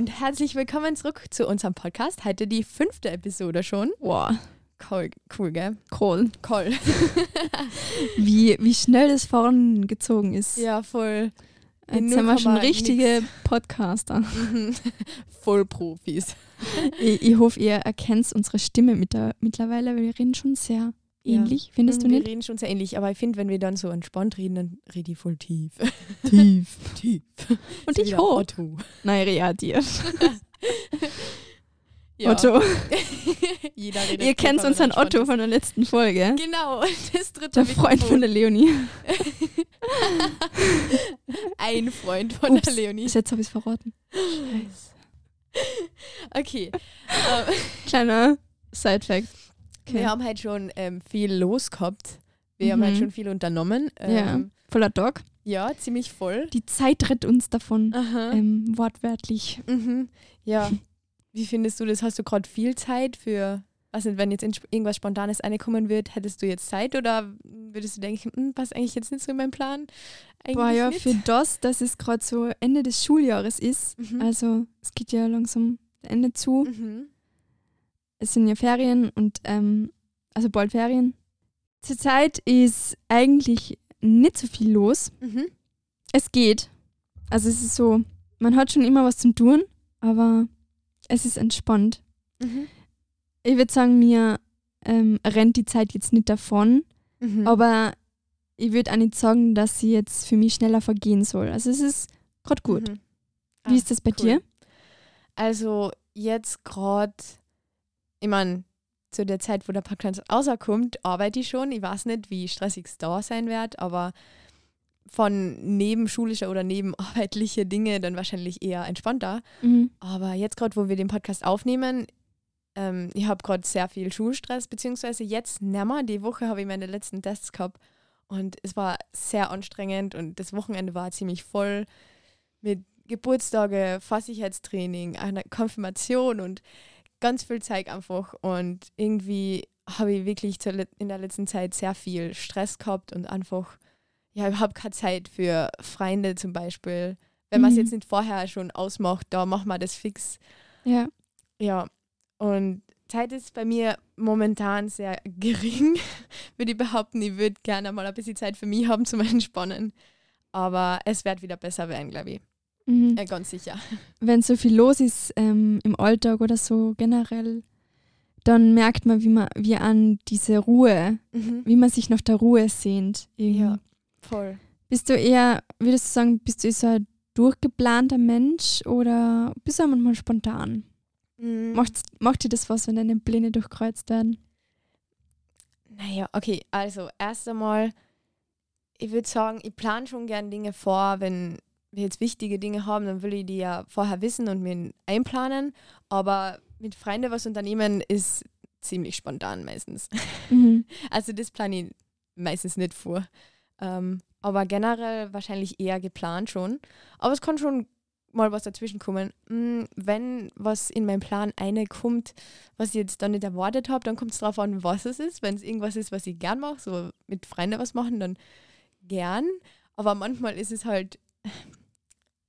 und herzlich willkommen zurück zu unserem Podcast. Heute die fünfte Episode schon. Wow, Cool, cool gell? cool. Cool. Wie, wie schnell das vorangezogen ist. ja, voll. in Jetzt sind wir schon 0, richtige Podcaster. Mhm. Voll Profis. Ich, ich hoffe, ihr erkennt unsere Stimme mit der, mittlerweile, weil wir reden schon sehr Ja. ähnlich, findest du wir nicht? reden schon sehr ähnlich, aber ich finde, wenn wir dann so entspannt reden, dann rede ich voll tief. Tief. tief. Und So ich hoch. Otto. Nein, ja, dir. Ja. Otto. Jeder redet Ihr kennt unseren er Otto von der letzten Folge. Genau, das dritte Der Freund von der Leonie. Ein Freund von Ups. der Leonie. Bis jetzt habe ich es verraten. Okay. Ähm, Kleiner Side-Fact. Okay. Wir haben halt schon ähm, viel los gehabt. Wir haben Mhm. halt schon viel unternommen. Ja. Ähm, Voller Dog. ja. ziemlich voll. Die Zeit rettet uns davon. Ähm, wortwörtlich. Mhm. Ja. Wie findest du das? Hast du gerade viel Zeit für, was nicht, wenn jetzt irgendwas Spontanes reinkommen wird, hättest du jetzt Zeit oder würdest du denken, hm, passt eigentlich jetzt nicht so in meinen Plan? Eigentlich Boah, ja, nicht? für das, dass es gerade so Ende des Schuljahres ist, Mhm. also es geht ja langsam Ende zu, Mhm. Es sind ja Ferien und ähm, also bald Ferien. Zurzeit ist eigentlich nicht so viel los. Mhm. Es geht. Also es ist so, man hat schon immer was zum tun, aber es ist entspannt. Mhm. Ich würde sagen, mir ähm, rennt die Zeit jetzt nicht davon, Mhm. aber ich würde auch nicht sagen, dass sie jetzt für mich schneller vergehen soll. Also es ist gerade gut. Mhm. Wie Ah, ist das bei cool. dir? Also jetzt gerade, ich meine, zu der Zeit, wo der Podcast rauskommt, arbeite ich schon. Ich weiß nicht, wie stressig es da sein wird, aber von nebenschulischer oder nebenarbeitliche Dinge dann wahrscheinlich eher entspannter. Mhm. Aber jetzt gerade, wo wir den Podcast aufnehmen, ähm, ich habe gerade sehr viel Schulstress, beziehungsweise jetzt nimmer. Die Woche habe ich meine letzten Tests gehabt und es war sehr anstrengend und das Wochenende war ziemlich voll mit Geburtstage, Fahrsicherheitstraining, einer Konfirmation und ganz viel Zeug einfach. Und irgendwie habe ich wirklich in der letzten Zeit sehr viel Stress gehabt und einfach, ja, habe keine Zeit für Freunde zum Beispiel. Wenn man es Mhm. jetzt nicht vorher schon ausmacht, da machen wir das fix. Ja. Ja, und Zeit ist bei mir momentan sehr gering, würde ich behaupten. Ich würde gerne mal ein bisschen Zeit für mich haben zum Entspannen. Aber es wird wieder besser werden, glaube ich. Mhm. Äh, ganz sicher. Wenn so viel los ist ähm, im Alltag oder so generell, dann merkt man, wie man wie an diese Ruhe, wie man sich nach der Ruhe sehnt. irgendwie. Ja, voll. Bist du eher, würdest du sagen, bist du so ein durchgeplanter Mensch oder bist du manchmal spontan? Mhm. Macht, macht dir das was, wenn deine Pläne durchkreuzt werden? Naja, okay, also erst einmal, ich würde sagen, ich plane schon gern Dinge vor, wenn wir jetzt wichtige Dinge haben, dann will ich die ja vorher wissen und mir einplanen. Aber mit Freunden was unternehmen ist ziemlich spontan meistens. Mhm. Also das plane ich meistens nicht vor. Ähm, aber generell wahrscheinlich eher geplant schon. Aber es kann schon mal was dazwischen kommen. Mm, Wenn was in meinen Plan eine kommt, was ich jetzt dann nicht erwartet habe, dann kommt es darauf an, was es ist. Wenn es irgendwas ist, was ich gern mache, so mit Freunden was machen, dann gern. Aber manchmal ist es halt,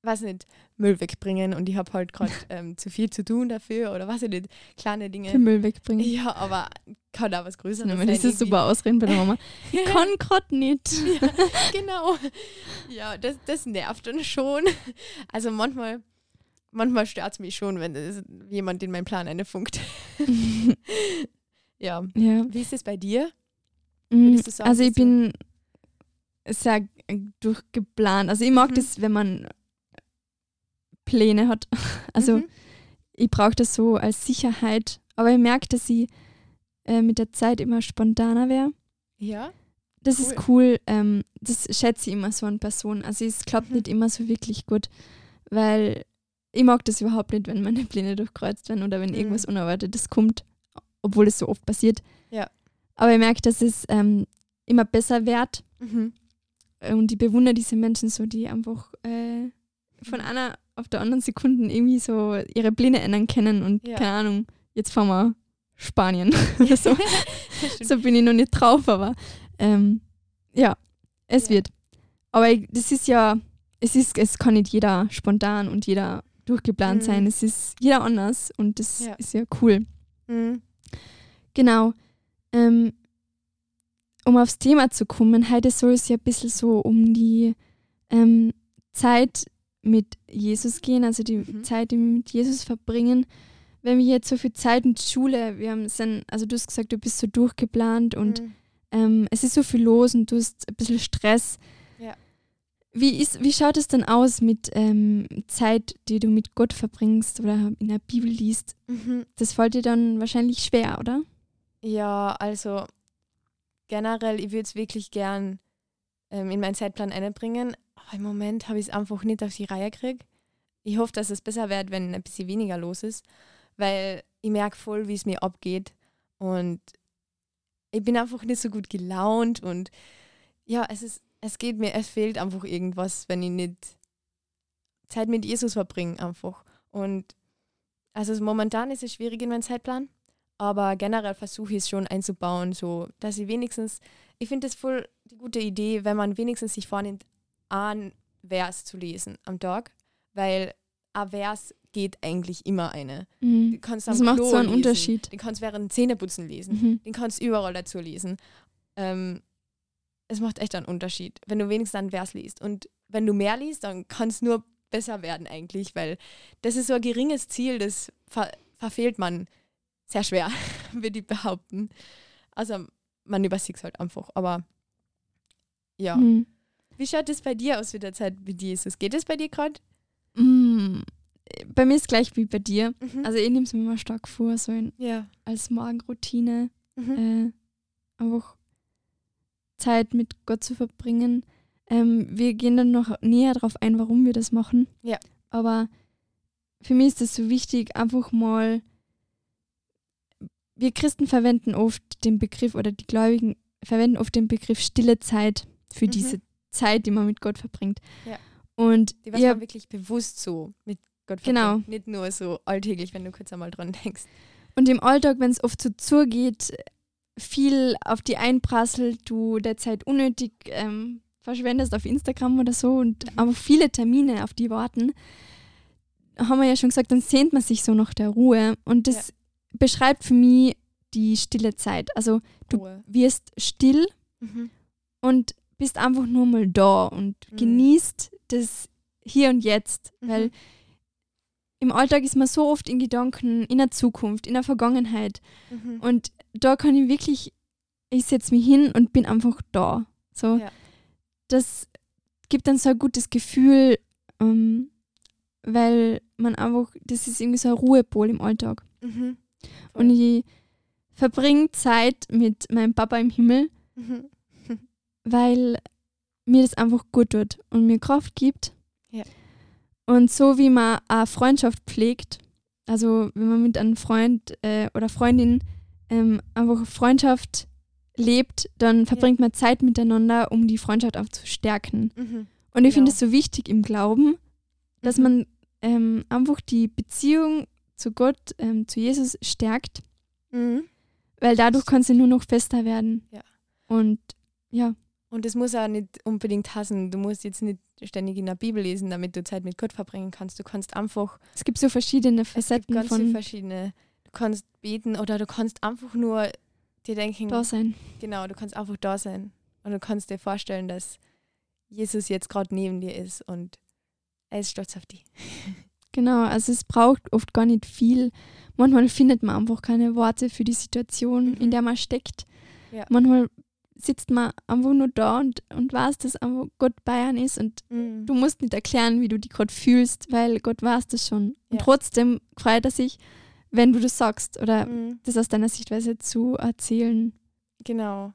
weiß nicht, Müll wegbringen und ich habe halt gerade ähm, zu viel zu tun dafür oder was ich nicht, kleine Dinge. Für Müll wegbringen. Ja, aber kann auch was Größeres sein. dieses irgendwie. super Ausreden bei der Mama. Ich kann grad nicht. ja, genau. Ja, das, das nervt dann schon. Also manchmal, manchmal stört es mich schon, wenn das jemand in meinen Plan einfunkt. ja. ja. Wie ist es bei dir? Du sagen, Also ich bin sehr durchgeplant. Also ich mag Mhm. das, wenn man Pläne hat. Also Mhm. ich brauche das so als Sicherheit. Aber ich merke, dass ich äh, mit der Zeit immer spontaner wäre. Ja. Das Cool. ist cool. Ähm, das schätze ich immer so an Personen. Also es klappt Mhm. nicht immer so wirklich gut, weil ich mag das überhaupt nicht, wenn meine Pläne durchkreuzt werden oder wenn Mhm. irgendwas Unerwartetes kommt, obwohl es so oft passiert. Ja. Aber ich merke, dass es ähm, immer besser wird Mhm. und ich bewundere diese Menschen so, die einfach äh, von einer auf der anderen Sekunde irgendwie so ihre Pläne ändern können und Ja. keine Ahnung, jetzt fahren wir Spanien so. So bin ich noch nicht drauf, aber ähm, ja, es Ja. wird. Aber ich, das ist ja, es ist, es kann nicht jeder spontan und jeder durchgeplant Mhm. sein. Es ist jeder anders und das Ja. ist ja cool. Mhm. Genau. Ähm, um aufs Thema zu kommen, heute soll es ja ein bisschen so um die ähm, Zeit mit Jesus gehen, also die Mhm. Zeit, die wir mit Jesus verbringen. Wenn wir jetzt so viel Zeit mit Schule, wir haben sind, also du hast gesagt, du bist so durchgeplant und Mhm. ähm, es ist so viel los und du hast ein bisschen Stress. Ja. Wie, ist, wie schaut es dann aus mit ähm, Zeit, die du mit Gott verbringst oder in der Bibel liest? Mhm. Das fällt dir dann wahrscheinlich schwer, oder? Ja, also generell, ich würde es wirklich gern ähm, in meinen Zeitplan einbringen. Aber im Moment habe ich es einfach nicht auf die Reihe gekriegt. Ich hoffe, dass es besser wird, wenn ein bisschen weniger los ist, weil ich merke voll, wie es mir abgeht. Und ich bin einfach nicht so gut gelaunt und ja, es ist, es geht mir, es fehlt einfach irgendwas, wenn ich nicht Zeit mit Jesus verbringe einfach. Und also momentan ist es schwierig in meinem Zeitplan, aber generell versuche ich es schon einzubauen, so dass ich wenigstens, ich finde es voll die gute Idee, wenn man wenigstens sich vornimmt, einen Vers zu lesen am Tag, weil ein Vers geht eigentlich immer eine. Mhm. Du kannst Das am macht Klo so einen lesen, Unterschied. Den kannst während Zähneputzen lesen, Mhm. den kannst überall dazu lesen. Ähm, es macht echt einen Unterschied, wenn du wenigstens einen Vers liest. Und wenn du mehr liest, dann kann es nur besser werden eigentlich, weil das ist so ein geringes Ziel, das ver verfehlt man sehr schwer, würde ich behaupten. Also man übersieht es halt einfach. Aber ja. Mhm. Wie schaut es bei dir aus mit der Zeit mit Jesus? Geht es bei dir gerade? Mhm. Bei mir ist gleich wie bei dir. Mhm. Also ich nehme es mir immer stark vor, so in, ja. als Morgenroutine Mhm. äh, einfach Zeit mit Gott zu verbringen. Ähm, wir gehen dann noch näher darauf ein, warum wir das machen. Ja. Aber für mich ist es so wichtig, einfach mal. Wir Christen verwenden oft den Begriff oder die Gläubigen verwenden oft den Begriff stille Zeit für Mhm. diese Zeit, die man mit Gott verbringt. Ja. Und Die was ihr man wirklich bewusst so mit Gott Genau. verbringt. Nicht nur so alltäglich, wenn du kurz einmal dran denkst. Und im Alltag, wenn es oft so zugeht, viel auf die einprasselt, du der Zeit unnötig ähm, verschwendest auf Instagram oder so und Mhm. aber viele Termine auf die warten, haben wir ja schon gesagt, dann sehnt man sich so nach der Ruhe. Und das beschreibt für mich die stille Zeit. Also du Ruhe. wirst still Mhm. und bist einfach nur mal da und Mhm. genießt das Hier und Jetzt. Mhm. Weil im Alltag ist man so oft in Gedanken in der Zukunft, in der Vergangenheit. Mhm. Und da kann ich wirklich, ich setze mich hin und bin einfach da. So, Ja. das gibt dann so ein gutes Gefühl, ähm, weil man einfach, das ist irgendwie so ein Ruhepol im Alltag. Mhm. Und ich verbringe Zeit mit meinem Papa im Himmel, Mhm. Weil mir das einfach gut tut und mir Kraft gibt. Ja. Und so wie man eine Freundschaft pflegt, also wenn man mit einem Freund äh, oder Freundin ähm, einfach Freundschaft lebt, dann verbringt man Zeit miteinander, um die Freundschaft auch zu stärken. Mhm. Und ich finde Genau. es so wichtig im Glauben, dass Mhm. man ähm, einfach die Beziehung zu Gott, ähm, zu Jesus stärkt, Mhm. weil dadurch kann sie nur noch fester werden. Ja. Und ja, Und das muss auch nicht unbedingt hassen. Du musst jetzt nicht ständig in der Bibel lesen, damit du Zeit mit Gott verbringen kannst. Du kannst einfach es gibt so verschiedene Es gibt Facetten ganz viele von verschiedene. Du kannst beten oder du kannst einfach nur dir denken, da sein. genau, du kannst einfach da sein. Und du kannst dir vorstellen, dass Jesus jetzt gerade neben dir ist und er ist stolz auf dich. Genau, also es braucht oft gar nicht viel. Manchmal findet man einfach keine Worte für die Situation, Mhm. in der man steckt. Ja. Manchmal sitzt man einfach nur da und, und weiß, dass einfach Gott bei einem ist und du musst nicht erklären, wie du dich gerade fühlst, weil Gott weiß das schon. Und Ja. trotzdem freut er sich, wenn du das sagst oder Mhm. das aus deiner Sichtweise zu erzählen. Genau.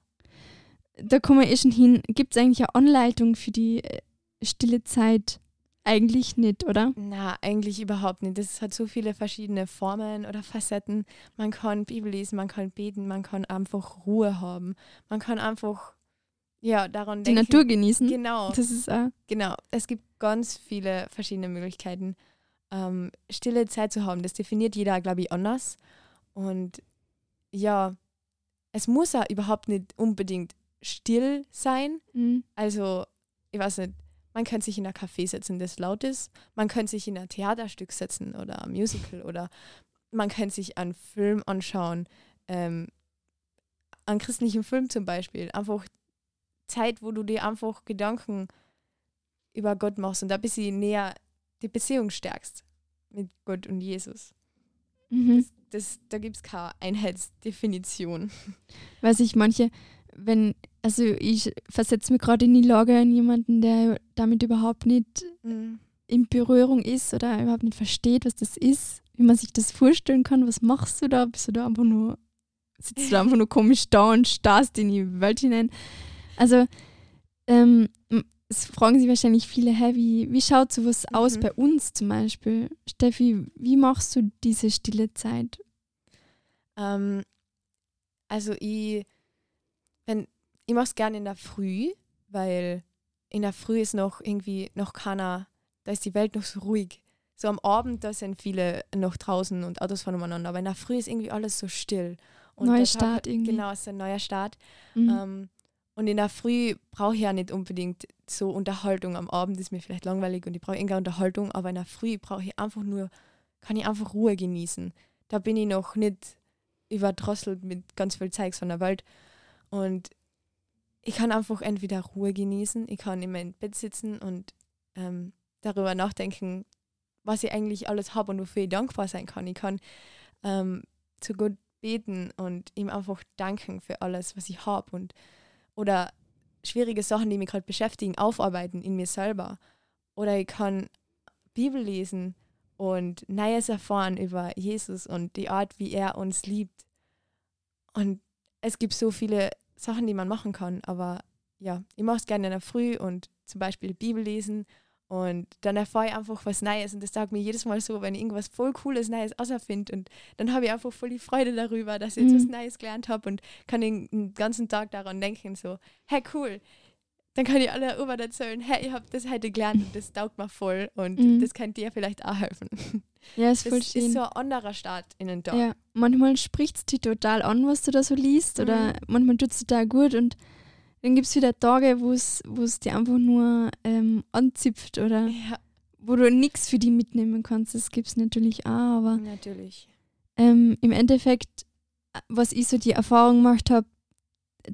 Da kommen wir eh schon hin. Gibt es eigentlich eine Anleitung für die äh, stille Zeit? Eigentlich nicht, oder? Na, eigentlich überhaupt nicht. Das hat so viele verschiedene Formen oder Facetten. Man kann Bibel lesen, man kann beten, man kann einfach Ruhe haben. Man kann einfach, ja, daran Die denken. Natur genießen. Genau. Das ist auch Genau, es gibt ganz viele verschiedene Möglichkeiten, ähm, stille Zeit zu haben. Das definiert jeder, glaube ich, anders. Und ja, es muss ja überhaupt nicht unbedingt still sein. Mhm. Also, ich weiß nicht, man könnte sich in ein Café setzen, das laut ist. Man könnte sich in ein Theaterstück setzen oder ein Musical oder man könnte sich einen Film anschauen, ähm, einen christlichen Film zum Beispiel. Einfach Zeit, wo du dir einfach Gedanken über Gott machst und da ein bisschen näher die Beziehung stärkst mit Gott und Jesus. Mhm. Das, das, da gibt es keine Einheitsdefinition. Weil sich manche, wenn, also ich versetze mich gerade in die Lage an jemanden, der damit überhaupt nicht Mhm. in Berührung ist oder überhaupt nicht versteht, was das ist, wie man sich das vorstellen kann. Was machst du da? Bist du da einfach nur, sitzt du da einfach nur komisch da und starrst in die Welt hinein? Also, ähm, es fragen sich wahrscheinlich viele, hä, wie, wie schaut sowas aus Mhm. bei uns zum Beispiel? Steffi, wie machst du diese stille Zeit? Ähm, also ich, ich mache es gerne in der Früh, weil in der Früh ist noch irgendwie noch keiner, da ist die Welt noch so ruhig. So am Abend, da sind viele noch draußen und Autos fahren umeinander, aber in der Früh ist irgendwie alles so still. Und Neuer Start irgendwie. Genau, es ist ein neuer Start. Mhm. Ähm, und in der Früh brauche ich ja nicht unbedingt so Unterhaltung. Am Abend ist mir vielleicht langweilig und ich brauche irgendeine Unterhaltung, aber in der Früh brauche ich einfach nur, kann ich einfach Ruhe genießen. Da bin ich noch nicht überdrosselt mit ganz viel Zeugs von der Welt. Und ich kann einfach entweder Ruhe genießen, ich kann in meinem Bett sitzen und ähm, darüber nachdenken, was ich eigentlich alles habe und wofür ich dankbar sein kann. Ich kann ähm, zu Gott beten und ihm einfach danken für alles, was ich habe und oder schwierige Sachen, die mich gerade beschäftigen, aufarbeiten in mir selber. Oder ich kann Bibel lesen und Neues erfahren über Jesus und die Art, wie er uns liebt. Und es gibt so viele Sachen, die man machen kann, aber ja, ich mache es gerne in der Früh und zum Beispiel Bibel lesen und dann erfahre ich einfach was Neues und das sagt mir jedes Mal so, wenn ich irgendwas voll Cooles, Neues außerfinde und dann habe ich einfach voll die Freude darüber, dass ich jetzt Mhm. was Neues gelernt habe und kann den, den ganzen Tag daran denken, so, hey cool, dann kann ich alle über erzählen, hey, ich habe das heute gelernt und das taugt mir voll und Mhm. das kann dir vielleicht auch helfen. ja, ist Das voll ist schön. so ein anderer Start in den Tag. Ja, manchmal spricht es dich total an, was du da so liest, oder Mhm. manchmal tut es total gut und dann gibt es wieder Tage, wo es dir einfach nur ähm, anzipft oder Ja, wo du nichts für die mitnehmen kannst. Das gibt es natürlich auch, aber natürlich. ähm, im Endeffekt, äh, was ich so die Erfahrung gemacht habe,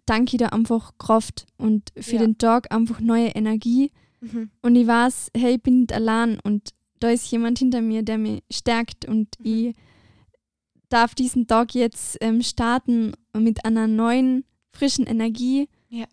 danke ich da einfach Kraft und für Ja. den Tag einfach neue Energie. Mhm. Und ich weiß, hey, ich bin nicht allein und da ist jemand hinter mir, der mich stärkt und Mhm. ich darf diesen Tag jetzt ähm, starten mit einer neuen, frischen Energie, Ja.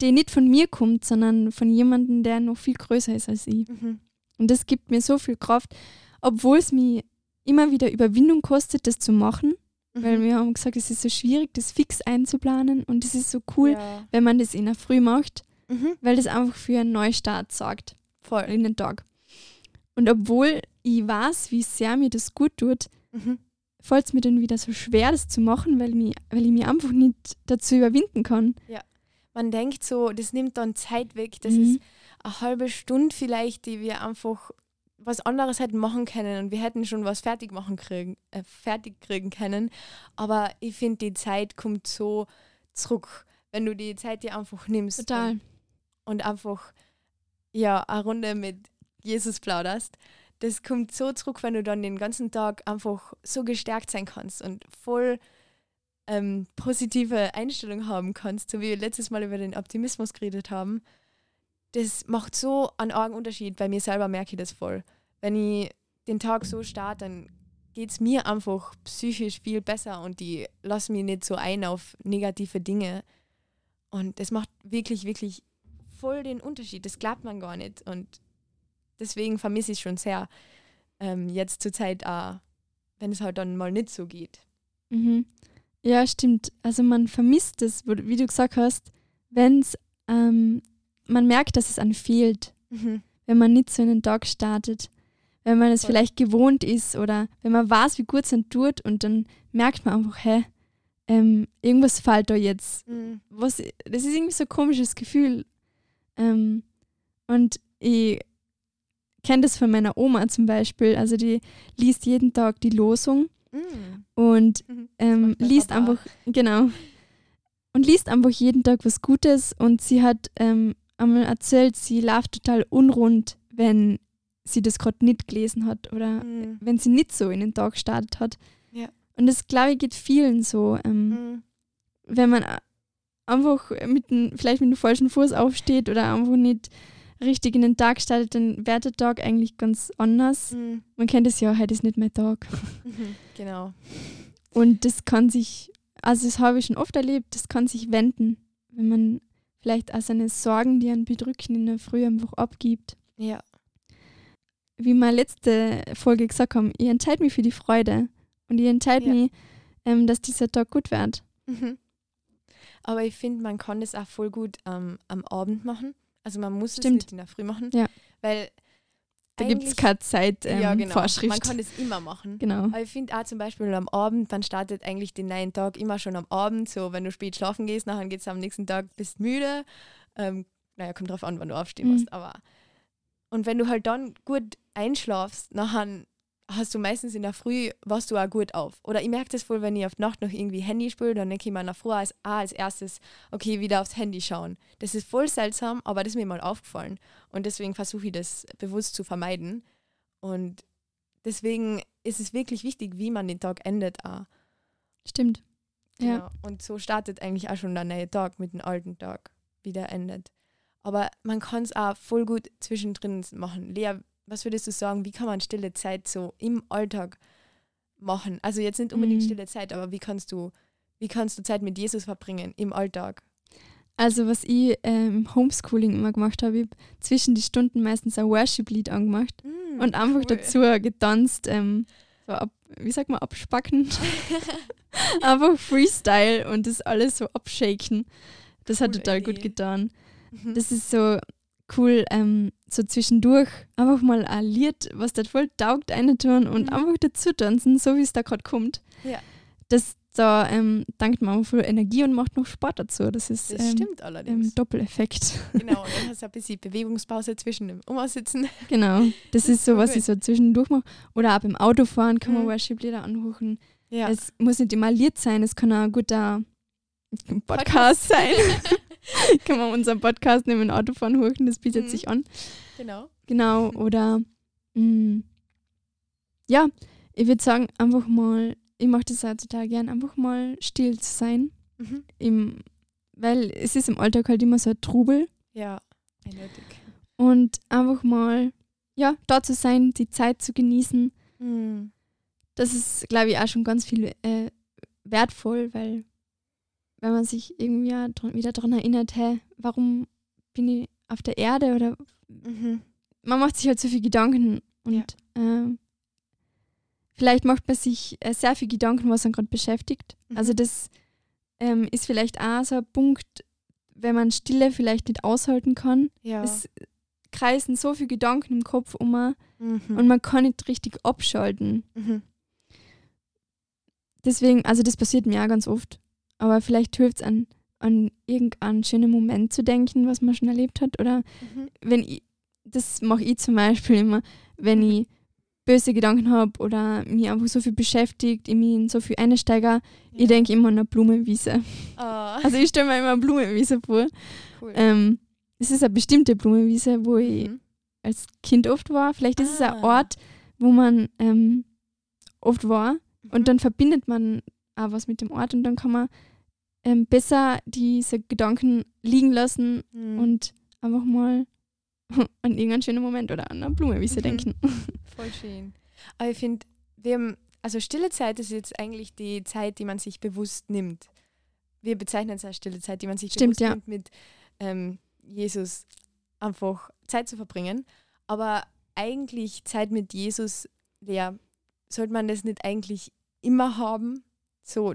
die nicht von mir kommt, sondern von jemandem, der noch viel größer ist als ich. Mhm. Und das gibt mir so viel Kraft, obwohl es mir immer wieder Überwindung kostet, das zu machen, weil Mhm. wir haben gesagt, es ist so schwierig, das fix einzuplanen und es ist so cool, Ja. wenn man das in der Früh macht, Mhm. weil das einfach für einen Neustart sorgt Voll. in den Tag. Und obwohl ich weiß, wie sehr mir das gut tut, Mhm. fällt es mir dann wieder so schwer, das zu machen, weil, mich, weil ich mich einfach nicht dazu überwinden kann. Man denkt so, das nimmt dann Zeit weg. Das Mhm. ist eine halbe Stunde vielleicht, die wir einfach was anderes hätten machen können und wir hätten schon was fertig machen kriegen, äh, fertig kriegen können. Aber ich finde, die Zeit kommt so zurück, wenn du die Zeit dir einfach nimmst Total. Und, und einfach ja eine Runde mit Jesus plauderst. Das kommt so zurück, wenn du dann den ganzen Tag einfach so gestärkt sein kannst und voll ähm, positive Einstellung haben kannst, so wie wir letztes Mal über den Optimismus geredet haben. Das macht so einen argen Unterschied. Bei mir selber merke ich das voll. Wenn ich den Tag so starte, dann geht es mir einfach psychisch viel besser und die lassen mich nicht so ein auf negative Dinge. Und das macht wirklich, wirklich voll den Unterschied. Das glaubt man gar nicht. Und deswegen vermisse ich es schon sehr. Ähm, jetzt zur Zeit auch, wenn es halt dann mal nicht so geht. Mhm. Ja, stimmt. Also man vermisst es, wie du gesagt hast, wenn es, ähm, man merkt, dass es einem fehlt, wenn man nicht so in den Tag startet. Wenn man es vielleicht gewohnt ist oder wenn man weiß, wie gut es einem tut und dann merkt man einfach, hä, ähm, irgendwas fällt da jetzt. Mhm. Was, das ist irgendwie so ein komisches Gefühl. Ähm, und ich kenne das von meiner Oma zum Beispiel. Also die liest jeden Tag die Losung Mhm. und Mhm. ähm, liest einfach, genau, und liest einfach jeden Tag was Gutes und sie hat ähm, einmal erzählt, sie läuft total unrund, wenn sie das gerade nicht gelesen hat oder Mhm. wenn sie nicht so in den Tag gestartet hat. Ja. Und das, glaube ich, geht vielen so. Ähm, Mhm. wenn man einfach mit dem, vielleicht mit dem falschen Fuß aufsteht oder einfach nicht richtig in den Tag startet, dann wird der Tag eigentlich ganz anders. Mhm. Man kennt es ja, heute ist nicht mein Tag. Mhm. Genau. Und das kann sich, also das habe ich schon oft erlebt, das kann sich wenden, wenn man vielleicht auch seine Sorgen, die einen bedrücken, in der Früh einfach abgibt. Ja. Wie wir letzte Folge gesagt haben, ich entscheide mich für die Freude und ich entscheide Ja. mich, ähm, dass dieser Tag gut wird. Mhm. Aber ich finde, man kann das auch voll gut ähm, am Abend machen. Also man muss es nicht in der Früh machen. Ja. Weil Da gibt es keine Zeit, ähm, ja, genau. Vorschrift. Man kann das immer machen. genau. Aber ich finde auch zum Beispiel am Abend, man startet eigentlich den neuen Tag immer schon am Abend. So, wenn du spät schlafen gehst, nachher geht es am nächsten Tag, bist müde. Ähm, naja, kommt drauf an, wann du aufstehen Mhm. musst. Aber und wenn du halt dann gut einschlafst, nachher hast du meistens in der Früh, warst du auch gut auf. Oder ich merke das voll, wenn ich auf Nacht noch irgendwie Handy spiele, dann denke ich mir nach Früh als, ah, als erstes, okay, wieder aufs Handy schauen. Das ist voll seltsam, aber das ist mir mal aufgefallen. Und deswegen versuche ich das bewusst zu vermeiden. Und deswegen ist es wirklich wichtig, wie man den Tag endet. Auch. Stimmt. Ja. Genau. Und so startet eigentlich auch schon der neue Tag mit dem alten Tag, wie der endet. Aber man kann es auch voll gut zwischendrin machen. Lea, was würdest du sagen, wie kann man stille Zeit so im Alltag machen? Also jetzt nicht unbedingt Mhm. stille Zeit, aber wie kannst du, wie kannst du Zeit mit Jesus verbringen im Alltag? Also was ich ähm, im Homeschooling immer gemacht habe, ich hab zwischen die Stunden meistens ein Worship-Lied angemacht Mm, und einfach cool. dazu getanzt, ähm, so ab, wie sagt man, abspacken. einfach Freestyle und das alles so abshaken. Das hat Coole total gut Idee. getan. Mhm. Das ist so cool, ähm, so zwischendurch einfach mal ein Lied, was da voll taugt, eine tun und Mhm. einfach dazu tanzen, so wie es da gerade kommt. Ja. Das da ähm, dankt man einfach viel Energie und macht noch Sport dazu. Das ist Das ähm, stimmt allerdings. ähm, Doppeleffekt. genau, und dann hast du ein bisschen Bewegungspause zwischen dem Umsitzen. genau. Das, Das ist so, was gut. ich so zwischendurch mache. Oder auch beim Autofahren kann man Mhm. Worship-Lieder anhören. Ja. Es muss nicht immer ein Lied sein, es kann auch ein guter Podcast sein. kann man unseren Podcast neben dem Autofahren hören, das bietet Mhm. sich an. genau. Genau, oder mh, ja, ich würde sagen, einfach mal, ich mache das auch total gern, einfach mal still zu sein. Mhm. Im, weil es ist im Alltag halt immer so ein Trubel Ja, eindeutig. und einfach mal, ja, da zu sein, die Zeit zu genießen, Mhm. das ist, glaube ich, auch schon ganz viel äh, wertvoll, weil wenn man sich irgendwie ja wieder daran erinnert, hey, warum bin ich auf der Erde oder Mhm. man macht sich halt so viel Gedanken und ähm, vielleicht macht man sich äh, sehr viel Gedanken, was einen gerade beschäftigt. Mhm. Also das ähm, ist vielleicht auch so ein Punkt, wenn man Stille vielleicht nicht aushalten kann. Ja. Es kreisen so viele Gedanken im Kopf um mhm. und man kann nicht richtig abschalten. mhm. Deswegen, also das passiert mir auch ganz oft. Aber vielleicht hilft es an, an irgendeinen schönen Moment zu denken, was man schon erlebt hat. Oder Mhm. wenn ich, das mache ich zum Beispiel immer, wenn ich böse Gedanken habe oder mich einfach so viel beschäftigt, ich mich in so viel einsteige, ich denke immer an eine Blumenwiese. Ah, Also ich stelle mir immer eine Blumenwiese vor. cool. Ähm, es ist eine bestimmte Blumenwiese, wo ich Mhm. als Kind oft war. Vielleicht ist es ein Ah. Ort, wo man ähm, oft war. Mhm. Und dann verbindet man auch was mit dem Ort und dann kann man ähm, besser diese Gedanken liegen lassen Mhm. und einfach mal an irgendeinen schönen Moment oder an eine Blumenwiese Mhm. denken. Voll schön. Aber ich finde, wir haben, also stille Zeit ist jetzt eigentlich die Zeit, die man sich bewusst nimmt. Wir bezeichnen es als stille Zeit, die man sich Stimmt, bewusst ja. nimmt, mit ähm, Jesus einfach Zeit zu verbringen. Aber eigentlich Zeit mit Jesus, ja, sollte man das nicht eigentlich immer haben, so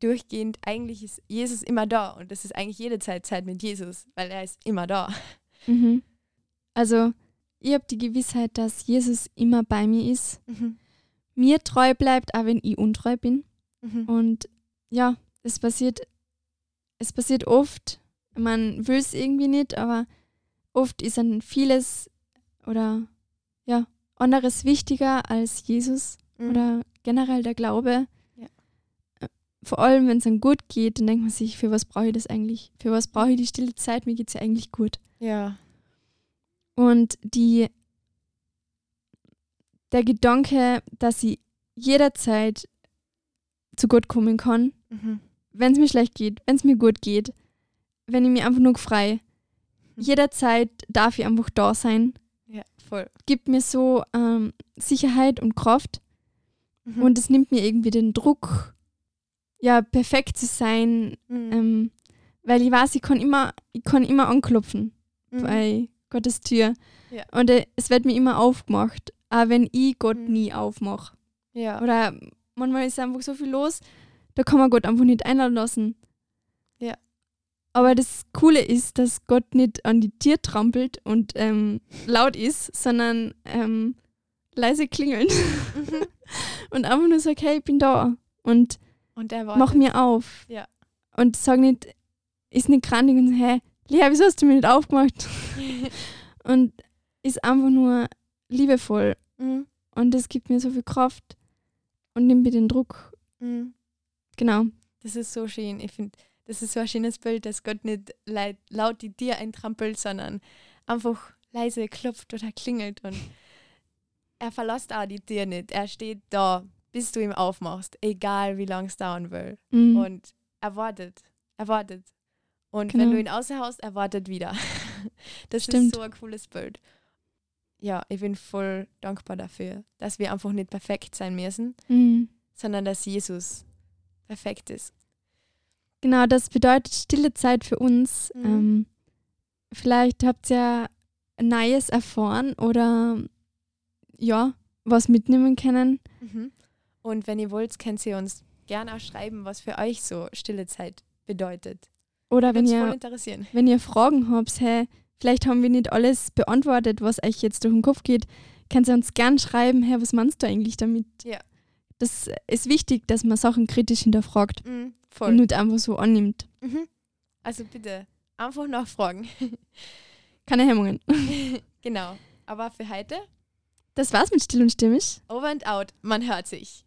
durchgehend. Eigentlich ist Jesus immer da und das ist eigentlich jede Zeit Zeit mit Jesus, weil er ist immer da. Mhm. Also, ich habe die Gewissheit, dass Jesus immer bei mir ist, Mhm. mir treu bleibt, auch wenn ich untreu bin. Mhm. Und ja, es passiert, es passiert oft, man will es irgendwie nicht, aber oft ist dann vieles oder ja, anderes wichtiger als Jesus Mhm. oder generell der Glaube. Vor allem, wenn es dann gut geht, dann denkt man sich, für was brauche ich das eigentlich? Für was brauche ich die stille Zeit? Mir geht es ja eigentlich gut. Ja. Und die, der Gedanke, dass ich jederzeit zu Gott kommen kann, Mhm. wenn es mir schlecht geht, wenn es mir gut geht, wenn ich mich einfach nur frei. Jederzeit darf ich einfach da sein. Ja, voll. Gibt mir so ähm, Sicherheit und Kraft Mhm. und es nimmt mir irgendwie den Druck, ja, perfekt zu sein, Mhm. ähm, weil ich weiß, ich kann immer, ich kann immer anklopfen Mhm. bei Gottes Tür. Ja. Und äh, es wird mir immer aufgemacht, auch wenn ich Gott Mhm. nie aufmache. Ja. Oder manchmal ist einfach so viel los, da kann man Gott einfach nicht einladen lassen. Ja. Aber das Coole ist, dass Gott nicht an die Tür trampelt und ähm, laut ist, sondern ähm, leise klingelt Mhm. und einfach nur sagt, hey, ich bin da und Und er war mach mir auf. Ja. Und sag nicht, ist nicht grandig und hey, Lea, wieso hast du mir nicht aufgemacht? Und ist einfach nur liebevoll mhm. und das gibt mir so viel Kraft und nimmt mir den Druck. Mhm. Genau. Das ist so schön. Ich finde, das ist so ein schönes Bild, dass Gott nicht leid, laut die Tür eintrampelt, sondern einfach leise klopft oder klingelt und er verlässt auch die Tür nicht. Er steht da, bis du ihm aufmachst, egal wie lange es dauern will. Mhm. Und er wartet. Er wartet. Und Genau. wenn du ihn außerhaust, er wartet wieder. Das Stimmt. ist so ein cooles Bild. Ja, ich bin voll dankbar dafür, dass wir einfach nicht perfekt sein müssen, Mhm. sondern dass Jesus perfekt ist. Genau, das bedeutet stille Zeit für uns. Mhm. Ähm, vielleicht habt ihr Neues erfahren oder ja, was mitnehmen können. Mhm. Und wenn ihr wollt, könnt ihr uns gerne auch schreiben, was für euch so stille Zeit bedeutet. Oder wenn ihr, wenn ihr Fragen habt, hey, vielleicht haben wir nicht alles beantwortet, was euch jetzt durch den Kopf geht, könnt ihr uns gern schreiben, hey, was meinst du eigentlich damit? Ja. Das ist wichtig, dass man Sachen kritisch hinterfragt Mhm, und nicht einfach so annimmt. Mhm. Also bitte einfach nachfragen. Keine Hemmungen. genau. Aber für heute, Das war's mit Still und Stimmig. over and out, man hört sich.